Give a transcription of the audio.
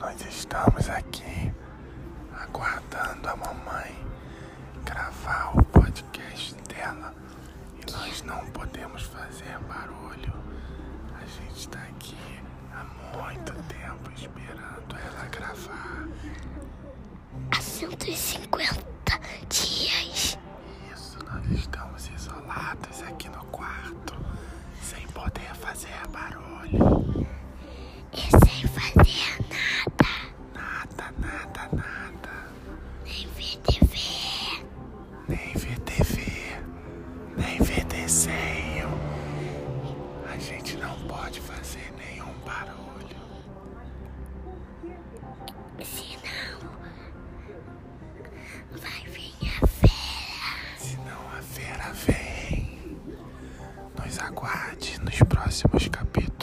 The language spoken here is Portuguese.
Nós estamos aqui aguardando a mamãe gravar o podcast dela e nós não podemos fazer barulho. A gente está aqui há muito tempo esperando ela gravar. Há 150 dias. Isso, nós estamos isolados aqui no quarto, sem poder fazer barulho. Nem ver TV. Nem ver TV, nem ver desenho. A gente não pode fazer nenhum barulho. Senão vai vir a fera. Senão a fera vem. Nos aguarde nos próximos capítulos.